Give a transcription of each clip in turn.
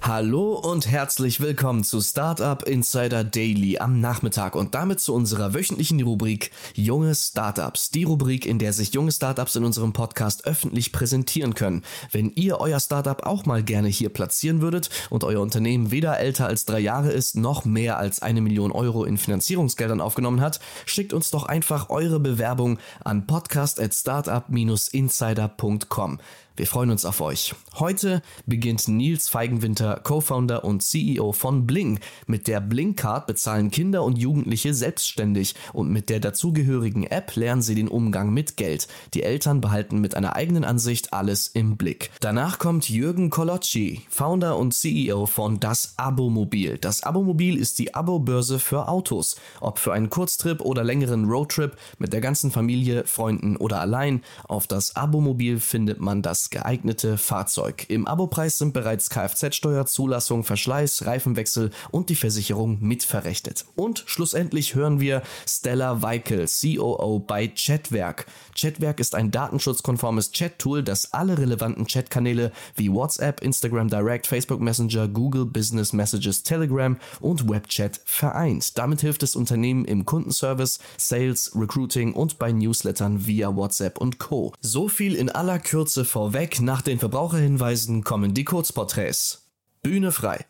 Hallo und herzlich willkommen zu Startup Insider Daily am Nachmittag und damit zu unserer wöchentlichen Rubrik Junge Startups. Die Rubrik, in der sich junge Startups in unserem Podcast öffentlich präsentieren können. Wenn ihr euer Startup auch mal gerne hier platzieren würdet und euer Unternehmen weder älter als drei Jahre ist, noch mehr als eine Million Euro in Finanzierungsgeldern aufgenommen hat, schickt uns doch einfach eure Bewerbung an podcast at startup-insider.com. Wir freuen uns auf euch. Heute beginnt Nils Feigenwinter, Co-Founder und CEO von Bling. Mit der Bling Card bezahlen Kinder und Jugendliche selbstständig und mit der dazugehörigen App lernen sie den Umgang mit Geld. Die Eltern behalten mit einer eigenen Ansicht alles im Blick. Danach kommt Jürgen Kolocci, Founder und CEO von Das Abo-Mobil. Das Abo-Mobil ist die Abo-Börse für Autos. Ob für einen Kurztrip oder längeren Roadtrip mit der ganzen Familie, Freunden oder allein, auf das Abo-Mobil findet man das geeignete Fahrzeug. Im Abopreis sind bereits Kfz-Steuer, Zulassung, Verschleiß, Reifenwechsel und die Versicherung mitverrechnet. Und schlussendlich hören wir Stella Weikel, COO bei Chatwerk. Chatwerk ist ein datenschutzkonformes Chat-Tool, das alle relevanten Chatkanäle wie WhatsApp, Instagram Direct, Facebook Messenger, Google Business Messages, Telegram und Webchat vereint. Damit hilft es Unternehmen im Kundenservice, Sales, Recruiting und bei Newslettern via WhatsApp und Co. So viel in aller Kürze vorweg. Nach den Verbraucherhinweisen kommen die Kurzporträts. Bühne frei.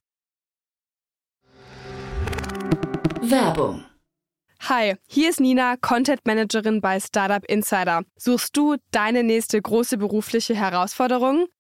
Werbung. Hi, hier ist Nina, Content Managerin bei Startup Insider. Suchst du deine nächste große berufliche Herausforderung?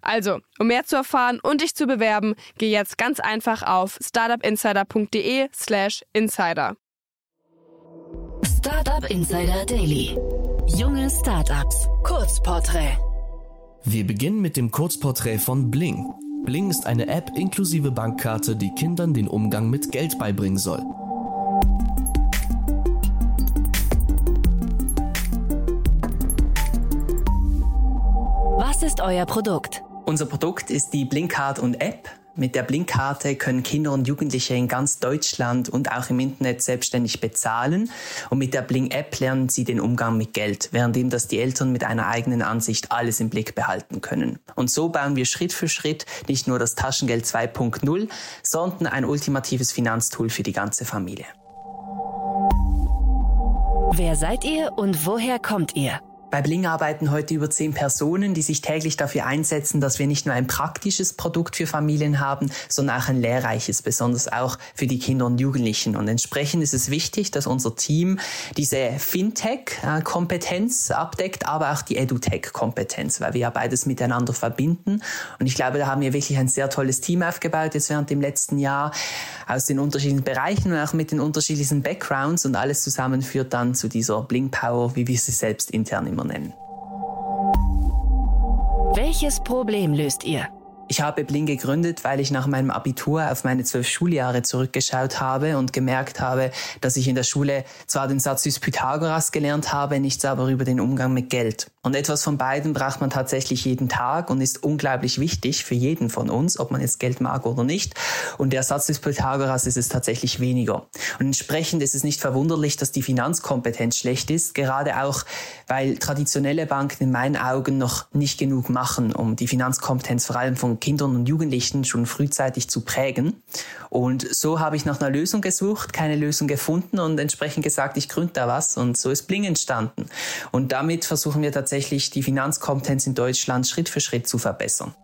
Also, um mehr zu erfahren und dich zu bewerben, geh jetzt ganz einfach auf startupinsider.de/slash insider. Startup Insider Daily. Junge Startups. Kurzporträt. Wir beginnen mit dem Kurzporträt von Bling. Bling ist eine App inklusive Bankkarte, die Kindern den Umgang mit Geld beibringen soll. Was ist euer Produkt? Unser Produkt ist die Blinkcard und App. Mit der Blinkkarte können Kinder und Jugendliche in ganz Deutschland und auch im Internet selbstständig bezahlen. Und mit der Blink-App lernen sie den Umgang mit Geld, währenddem das die Eltern mit einer eigenen Ansicht alles im Blick behalten können. Und so bauen wir Schritt für Schritt nicht nur das Taschengeld 2.0, sondern ein ultimatives Finanztool für die ganze Familie. Wer seid ihr und woher kommt ihr? Bei Bling arbeiten heute über zehn Personen, die sich täglich dafür einsetzen, dass wir nicht nur ein praktisches Produkt für Familien haben, sondern auch ein lehrreiches, besonders auch für die Kinder und Jugendlichen. Und entsprechend ist es wichtig, dass unser Team diese Fintech-Kompetenz abdeckt, aber auch die EduTech-Kompetenz, weil wir ja beides miteinander verbinden. Und ich glaube, da haben wir wirklich ein sehr tolles Team aufgebaut jetzt während dem letzten Jahr aus den unterschiedlichen Bereichen und auch mit den unterschiedlichen Backgrounds und alles zusammen führt dann zu dieser Bling Power, wie wir sie selbst intern immer nennen. Welches Problem löst ihr? Ich habe Bling gegründet, weil ich nach meinem Abitur auf meine zwölf Schuljahre zurückgeschaut habe und gemerkt habe, dass ich in der Schule zwar den Satz des Pythagoras gelernt habe, nichts aber über den Umgang mit Geld. Und etwas von beiden braucht man tatsächlich jeden Tag und ist unglaublich wichtig für jeden von uns, ob man jetzt Geld mag oder nicht. Und der Satz des Pythagoras ist es tatsächlich weniger. Und entsprechend ist es nicht verwunderlich, dass die Finanzkompetenz schlecht ist, gerade auch, weil traditionelle Banken in meinen Augen noch nicht genug machen, um die Finanzkompetenz vor allem von Kindern und Jugendlichen schon frühzeitig zu prägen. Und so habe ich nach einer Lösung gesucht, keine Lösung gefunden und entsprechend gesagt, ich gründe da was. Und so ist Bling entstanden. Und damit versuchen wir tatsächlich tatsächlich die Finanzkompetenz in Deutschland Schritt für Schritt zu verbessern.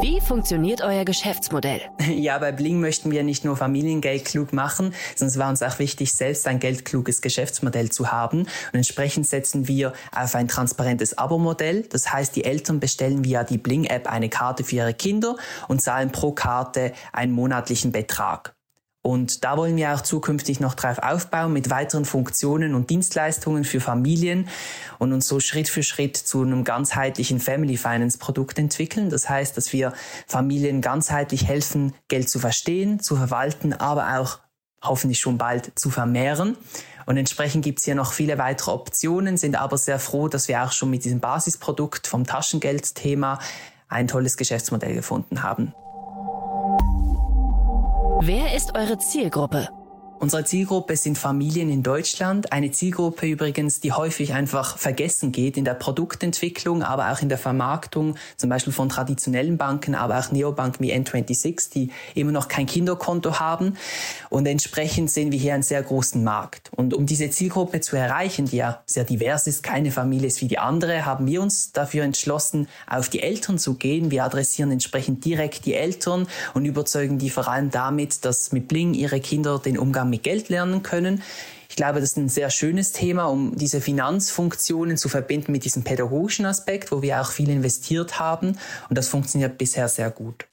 Wie funktioniert euer Geschäftsmodell? Ja, bei Bling möchten wir nicht nur Familiengeld klug machen, sondern es war uns auch wichtig, selbst ein geldkluges Geschäftsmodell zu haben. Und entsprechend setzen wir auf ein transparentes Abo-Modell. Das heißt, die Eltern bestellen via die Bling-App eine Karte für ihre Kinder und zahlen pro Karte einen monatlichen Betrag. Und da wollen wir auch zukünftig noch drauf aufbauen mit weiteren Funktionen und Dienstleistungen für Familien und uns so Schritt für Schritt zu einem ganzheitlichen Family Finance Produkt entwickeln. Das heißt, dass wir Familien ganzheitlich helfen, Geld zu verstehen, zu verwalten, aber auch hoffentlich schon bald zu vermehren. Und entsprechend gibt es hier noch viele weitere Optionen, sind aber sehr froh, dass wir auch schon mit diesem Basisprodukt vom Taschengeldthema ein tolles Geschäftsmodell gefunden haben. Wer ist eure Zielgruppe? Unsere Zielgruppe sind Familien in Deutschland. Eine Zielgruppe übrigens, die häufig einfach vergessen geht in der Produktentwicklung, aber auch in der Vermarktung, zum Beispiel von traditionellen Banken, aber auch Neobanken wie N26, die immer noch kein Kinderkonto haben. Und entsprechend sehen wir hier einen sehr großen Markt. Und um diese Zielgruppe zu erreichen, die ja sehr divers ist, keine Familie ist wie die andere, haben wir uns dafür entschlossen, auf die Eltern zu gehen. Wir adressieren entsprechend direkt die Eltern und überzeugen die vor allem damit, dass mit Bling ihre Kinder den Umgang Umgang mit Geld lernen können. Ich glaube, das ist ein sehr schönes Thema, um diese Finanzfunktionen zu verbinden mit diesem pädagogischen Aspekt, wo wir auch viel investiert haben. Und das funktioniert bisher sehr gut.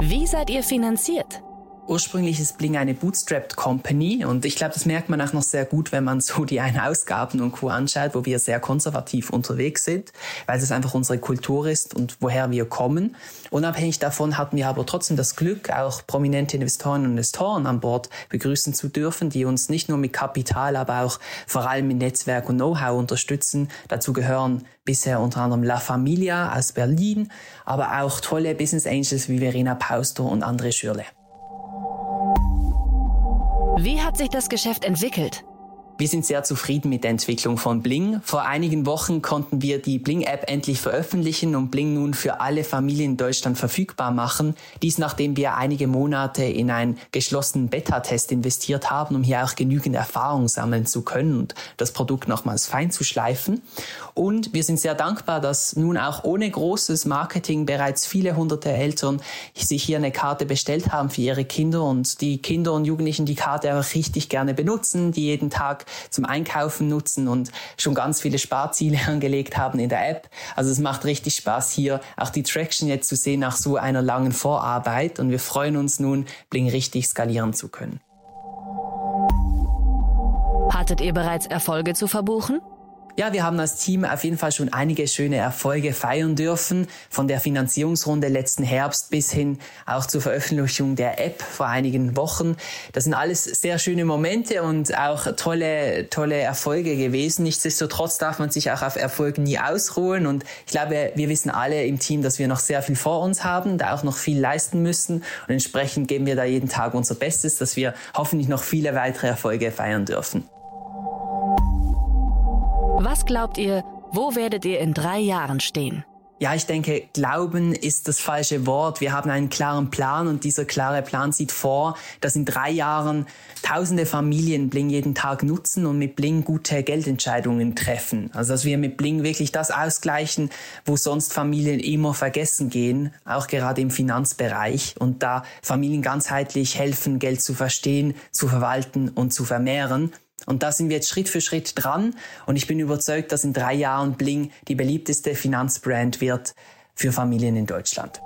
Wie seid ihr finanziert? Ursprünglich ist Bling eine Bootstrapped Company und ich glaube, das merkt man auch noch sehr gut, wenn man so die Ein-Ausgaben und Co. anschaut, wo wir sehr konservativ unterwegs sind, weil es einfach unsere Kultur ist und woher wir kommen. Unabhängig davon hatten wir aber trotzdem das Glück, auch prominente Investoren und Investoren an Bord begrüßen zu dürfen, die uns nicht nur mit Kapital, aber auch vor allem mit Netzwerk und Know-how unterstützen. Dazu gehören bisher unter anderem La Familia aus Berlin, aber auch tolle Business Angels wie Verena Pauster und André Schürle. Wie hat sich das Geschäft entwickelt? Wir sind sehr zufrieden mit der Entwicklung von Bling. Vor einigen Wochen konnten wir die Bling-App endlich veröffentlichen und Bling nun für alle Familien in Deutschland verfügbar machen. Dies nachdem wir einige Monate in einen geschlossenen Beta-Test investiert haben, um hier auch genügend Erfahrung sammeln zu können und das Produkt nochmals fein zu schleifen. Und wir sind sehr dankbar, dass nun auch ohne großes Marketing bereits viele hunderte Eltern sich hier eine Karte bestellt haben für ihre Kinder und die Kinder und Jugendlichen die Karte auch richtig gerne benutzen, die jeden Tag zum Einkaufen nutzen und schon ganz viele Sparziele angelegt haben in der App. Also es macht richtig Spaß hier auch die Traction jetzt zu sehen nach so einer langen Vorarbeit und wir freuen uns nun, Bling richtig skalieren zu können. Hattet ihr bereits Erfolge zu verbuchen? Ja, wir haben als Team auf jeden Fall schon einige schöne Erfolge feiern dürfen, von der Finanzierungsrunde letzten Herbst bis hin auch zur Veröffentlichung der App vor einigen Wochen. Das sind alles sehr schöne Momente und auch tolle, tolle Erfolge gewesen. Nichtsdestotrotz darf man sich auch auf Erfolge nie ausruhen und ich glaube, wir wissen alle im Team, dass wir noch sehr viel vor uns haben, da auch noch viel leisten müssen und entsprechend geben wir da jeden Tag unser Bestes, dass wir hoffentlich noch viele weitere Erfolge feiern dürfen. Was glaubt ihr, wo werdet ihr in drei Jahren stehen? Ja, ich denke, Glauben ist das falsche Wort. Wir haben einen klaren Plan und dieser klare Plan sieht vor, dass in drei Jahren tausende Familien Bling jeden Tag nutzen und mit Bling gute Geldentscheidungen treffen. Also dass wir mit Bling wirklich das ausgleichen, wo sonst Familien immer vergessen gehen, auch gerade im Finanzbereich und da Familien ganzheitlich helfen, Geld zu verstehen, zu verwalten und zu vermehren. Und da sind wir jetzt Schritt für Schritt dran und ich bin überzeugt, dass in drei Jahren Bling die beliebteste Finanzbrand wird für Familien in Deutschland.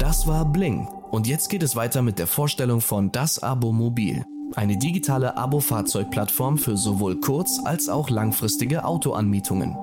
Das war Bling und jetzt geht es weiter mit der Vorstellung von Das Abo Mobil. Eine digitale Abo-Fahrzeugplattform für sowohl kurz- als auch langfristige Autoanmietungen.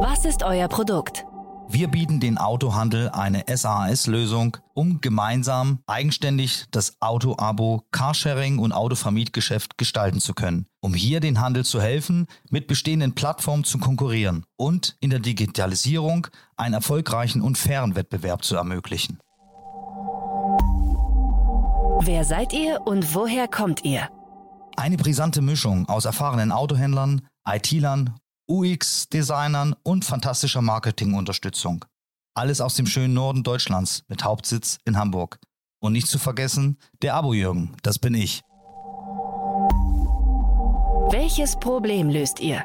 Was ist euer Produkt? Wir bieten den Autohandel eine SAS-Lösung, um gemeinsam eigenständig das Auto-Abo, Carsharing und Autovermietgeschäft gestalten zu können, um hier den Handel zu helfen, mit bestehenden Plattformen zu konkurrieren und in der Digitalisierung einen erfolgreichen und fairen Wettbewerb zu ermöglichen. Wer seid ihr und woher kommt ihr? Eine brisante Mischung aus erfahrenen Autohändlern, IT-Lern UX-Designern und fantastischer Marketingunterstützung. Alles aus dem schönen Norden Deutschlands mit Hauptsitz in Hamburg. Und nicht zu vergessen, der Abo-Jürgen, das bin ich. Welches Problem löst ihr?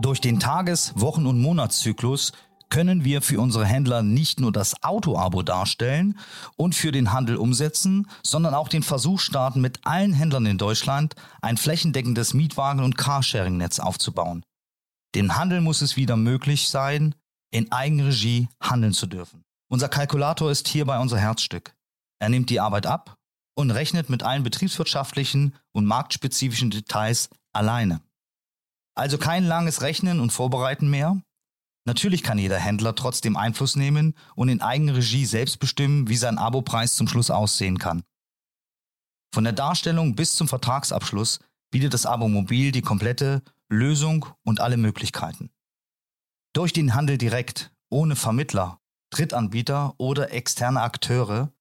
Durch den Tages-, Wochen- und Monatszyklus können wir für unsere Händler nicht nur das Auto-Abo darstellen und für den Handel umsetzen, sondern auch den Versuch starten, mit allen Händlern in Deutschland ein flächendeckendes Mietwagen- und Carsharing-Netz aufzubauen. Dem Handel muss es wieder möglich sein, in Eigenregie handeln zu dürfen. Unser Kalkulator ist hierbei unser Herzstück. Er nimmt die Arbeit ab und rechnet mit allen betriebswirtschaftlichen und marktspezifischen Details alleine. Also kein langes Rechnen und Vorbereiten mehr, Natürlich kann jeder Händler trotzdem Einfluss nehmen und in Eigenregie selbst bestimmen, wie sein Abopreis zum Schluss aussehen kann. Von der Darstellung bis zum Vertragsabschluss bietet das Abo-Mobil die komplette Lösung und alle Möglichkeiten. Durch den Handel direkt, ohne Vermittler, Drittanbieter oder externe Akteure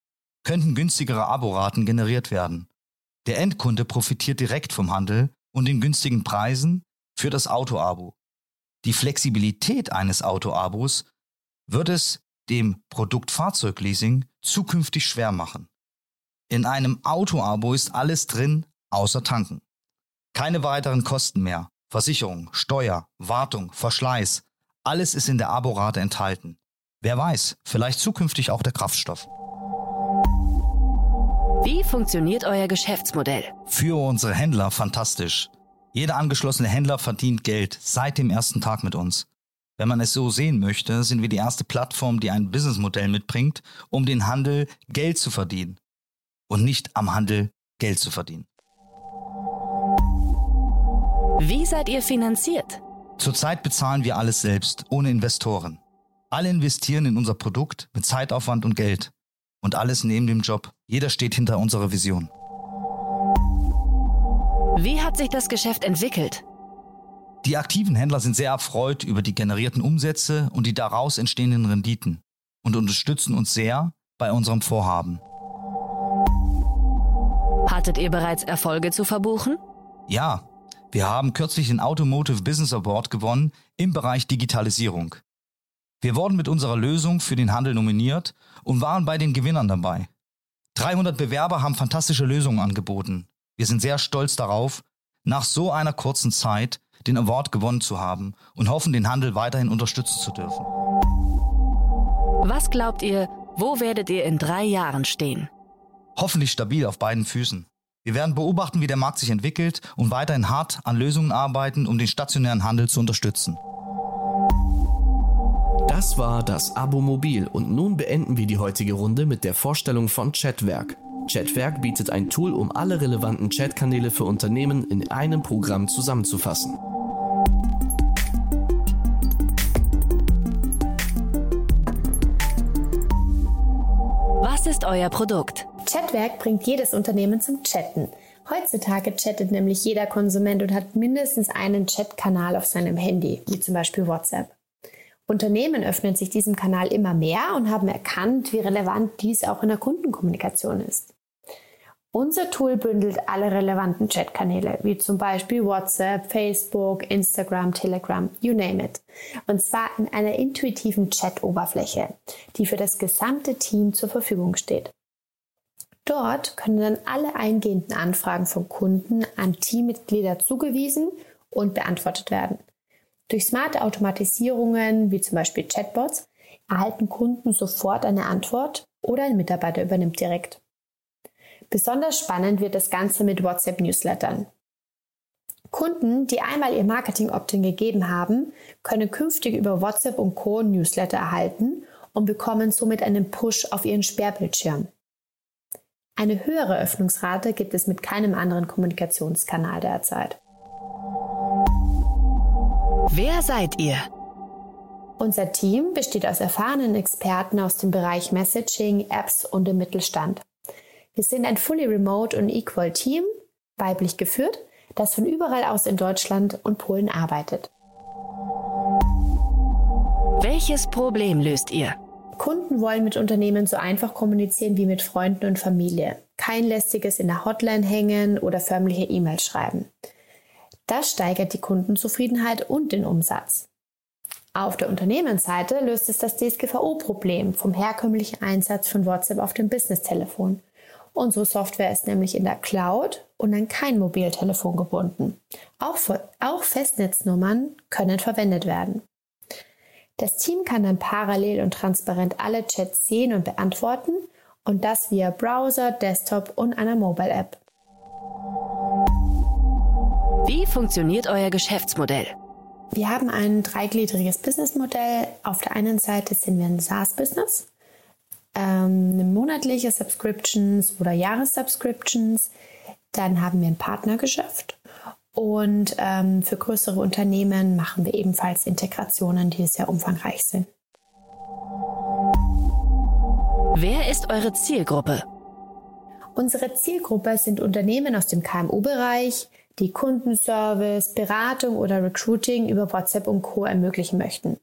könnten günstigere Aboraten generiert werden. Der Endkunde profitiert direkt vom Handel und den günstigen Preisen für das Auto-Abo. Die Flexibilität eines Autoabos wird es dem Produkt Fahrzeugleasing zukünftig schwer machen. In einem Autoabo ist alles drin, außer tanken. Keine weiteren Kosten mehr. Versicherung, Steuer, Wartung, Verschleiß. Alles ist in der Aborate enthalten. Wer weiß, vielleicht zukünftig auch der Kraftstoff. Wie funktioniert euer Geschäftsmodell? Für unsere Händler fantastisch. Jeder angeschlossene Händler verdient Geld seit dem ersten Tag mit uns. Wenn man es so sehen möchte, sind wir die erste Plattform, die ein Businessmodell mitbringt, um den Handel Geld zu verdienen und nicht am Handel Geld zu verdienen. Wie seid ihr finanziert? Zurzeit bezahlen wir alles selbst, ohne Investoren. Alle investieren in unser Produkt mit Zeitaufwand und Geld. Und alles neben dem Job. Jeder steht hinter unserer Vision. Wie hat sich das Geschäft entwickelt? Die aktiven Händler sind sehr erfreut über die generierten Umsätze und die daraus entstehenden Renditen und unterstützen uns sehr bei unserem Vorhaben. Hattet ihr bereits Erfolge zu verbuchen? Ja, wir haben kürzlich den Automotive Business Award gewonnen im Bereich Digitalisierung. Wir wurden mit unserer Lösung für den Handel nominiert und waren bei den Gewinnern dabei. 300 Bewerber haben fantastische Lösungen angeboten wir sind sehr stolz darauf, nach so einer kurzen Zeit den Award gewonnen zu haben und hoffen, den Handel weiterhin unterstützen zu dürfen. Was glaubt ihr, wo werdet ihr in drei Jahren stehen? Hoffentlich stabil auf beiden Füßen. Wir werden beobachten, wie der Markt sich entwickelt und weiterhin hart an Lösungen arbeiten, um den stationären Handel zu unterstützen. Das war das Abo-Mobil und nun beenden wir die heutige Runde mit der Vorstellung von Chatwerk. Chatwerk bietet ein Tool, um alle relevanten Chatkanäle für Unternehmen in einem Programm zusammenzufassen. Euer Produkt? Chatwerk bringt jedes Unternehmen zum Chatten. Heutzutage chattet nämlich jeder Konsument und hat mindestens einen Chatkanal auf seinem Handy, wie zum Beispiel WhatsApp. Unternehmen öffnen sich diesem Kanal immer mehr und haben erkannt, wie relevant dies auch in der Kundenkommunikation ist. Unser Tool bündelt alle relevanten Chatkanäle, wie zum Beispiel WhatsApp, Facebook, Instagram, Telegram, you name it. Und zwar in einer intuitiven Chat-Oberfläche, die für das gesamte Team zur Verfügung steht. Dort können dann alle eingehenden Anfragen von Kunden an Teammitglieder zugewiesen und beantwortet werden. Durch smarte Automatisierungen, wie zum Beispiel Chatbots, erhalten Kunden sofort eine Antwort oder ein Mitarbeiter übernimmt direkt. Besonders spannend wird das Ganze mit WhatsApp-Newslettern. Kunden, die einmal ihr Marketing-Opt-in gegeben haben, können künftig über WhatsApp und Co. Newsletter erhalten und bekommen somit einen Push auf ihren Sperrbildschirm. Eine höhere Öffnungsrate gibt es mit keinem anderen Kommunikationskanal derzeit. Wer seid ihr? Unser Team besteht aus erfahrenen Experten aus dem Bereich Messaging, Apps und dem Mittelstand. Wir sind ein fully remote und equal Team, weiblich geführt, das von überall aus in Deutschland und Polen arbeitet. Welches Problem löst ihr? Kunden wollen mit Unternehmen so einfach kommunizieren wie mit Freunden und Familie. Kein lästiges in der Hotline hängen oder förmliche E-Mails schreiben. Das steigert die Kundenzufriedenheit und den Umsatz. Auf der Unternehmensseite löst es das DSGVO-Problem vom herkömmlichen Einsatz von WhatsApp auf dem Business-Telefon Unsere Software ist nämlich in der Cloud und an kein Mobiltelefon gebunden. Auch, auch Festnetznummern können verwendet werden. Das Team kann dann parallel und transparent alle Chats sehen und beantworten und das via Browser, Desktop und einer Mobile App. Wie funktioniert euer Geschäftsmodell? Wir haben ein dreigliedriges Businessmodell. Auf der einen Seite sind wir ein SaaS-Business, ähm, monatliche Subscriptions oder Jahressubscriptions. Dann haben wir ein Partnergeschäft und ähm, für größere Unternehmen machen wir ebenfalls Integrationen, die sehr umfangreich sind. Wer ist eure Zielgruppe? Unsere Zielgruppe sind Unternehmen aus dem KMU-Bereich, die Kundenservice, Beratung oder Recruiting über WhatsApp und Co. ermöglichen möchten.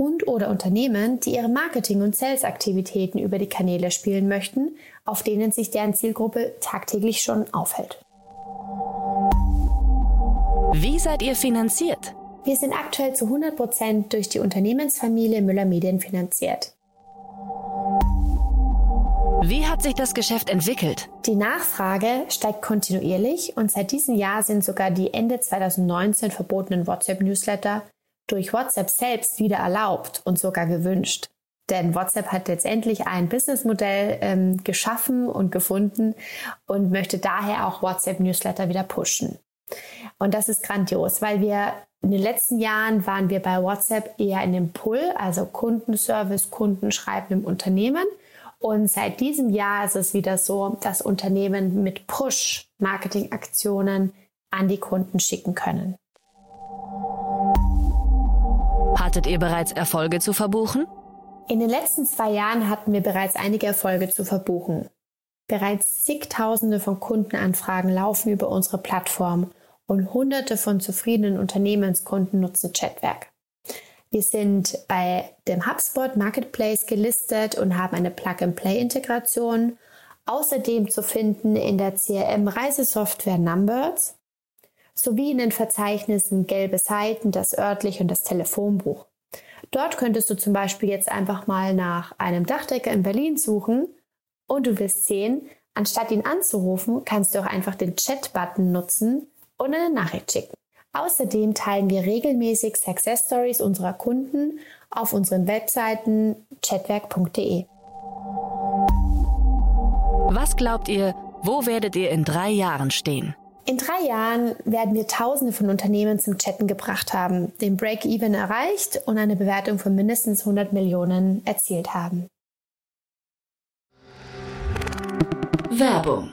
Und oder Unternehmen, die ihre Marketing- und Sales-Aktivitäten über die Kanäle spielen möchten, auf denen sich deren Zielgruppe tagtäglich schon aufhält. Wie seid ihr finanziert? Wir sind aktuell zu 100 Prozent durch die Unternehmensfamilie Müller Medien finanziert. Wie hat sich das Geschäft entwickelt? Die Nachfrage steigt kontinuierlich und seit diesem Jahr sind sogar die Ende 2019 verbotenen WhatsApp-Newsletter durch WhatsApp selbst wieder erlaubt und sogar gewünscht. Denn WhatsApp hat letztendlich ein Businessmodell ähm, geschaffen und gefunden und möchte daher auch WhatsApp-Newsletter wieder pushen. Und das ist grandios, weil wir in den letzten Jahren waren wir bei WhatsApp eher in dem Pull, also Kundenservice, Kunden schreiben im Unternehmen. Und seit diesem Jahr ist es wieder so, dass Unternehmen mit Push-Marketing-Aktionen an die Kunden schicken können. Hattet ihr bereits Erfolge zu verbuchen? In den letzten zwei Jahren hatten wir bereits einige Erfolge zu verbuchen. Bereits zigtausende von Kundenanfragen laufen über unsere Plattform und hunderte von zufriedenen Unternehmenskunden nutzen Chatwerk. Wir sind bei dem HubSpot Marketplace gelistet und haben eine Plug-and-Play-Integration. Außerdem zu finden in der CRM-Reisesoftware Numbers sowie in den Verzeichnissen Gelbe Seiten, das örtliche und das Telefonbuch. Dort könntest du zum Beispiel jetzt einfach mal nach einem Dachdecker in Berlin suchen und du wirst sehen, anstatt ihn anzurufen, kannst du auch einfach den Chat-Button nutzen und eine Nachricht schicken. Außerdem teilen wir regelmäßig Success Stories unserer Kunden auf unseren Webseiten chatwerk.de. Was glaubt ihr, wo werdet ihr in drei Jahren stehen? In drei Jahren werden wir Tausende von Unternehmen zum Chatten gebracht haben, den Break-Even erreicht und eine Bewertung von mindestens 100 Millionen erzielt haben. Werbung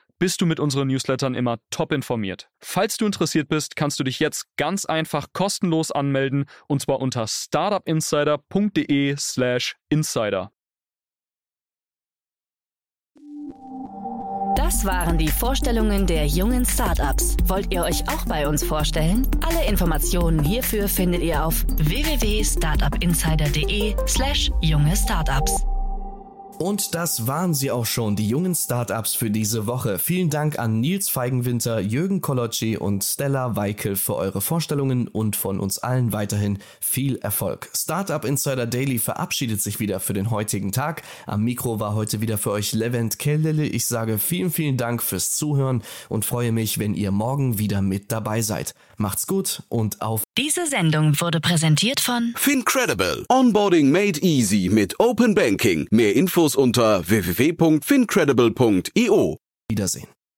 bist du mit unseren Newslettern immer top informiert. Falls du interessiert bist, kannst du dich jetzt ganz einfach kostenlos anmelden und zwar unter startupinsider.de/slash insider. Das waren die Vorstellungen der jungen Startups. Wollt ihr euch auch bei uns vorstellen? Alle Informationen hierfür findet ihr auf www.startupinsider.de/slash junge Startups. Und das waren sie auch schon, die jungen Startups für diese Woche. Vielen Dank an Nils Feigenwinter, Jürgen Kolocci und Stella Weikel für eure Vorstellungen und von uns allen weiterhin viel Erfolg. Startup Insider Daily verabschiedet sich wieder für den heutigen Tag. Am Mikro war heute wieder für euch Levent Kellele. Ich sage vielen, vielen Dank fürs Zuhören und freue mich, wenn ihr morgen wieder mit dabei seid. Macht's gut und auf. Diese Sendung wurde präsentiert von Fincredible. Onboarding made easy mit Open Banking. Mehr Infos unter www.fincredible.io. Wiedersehen.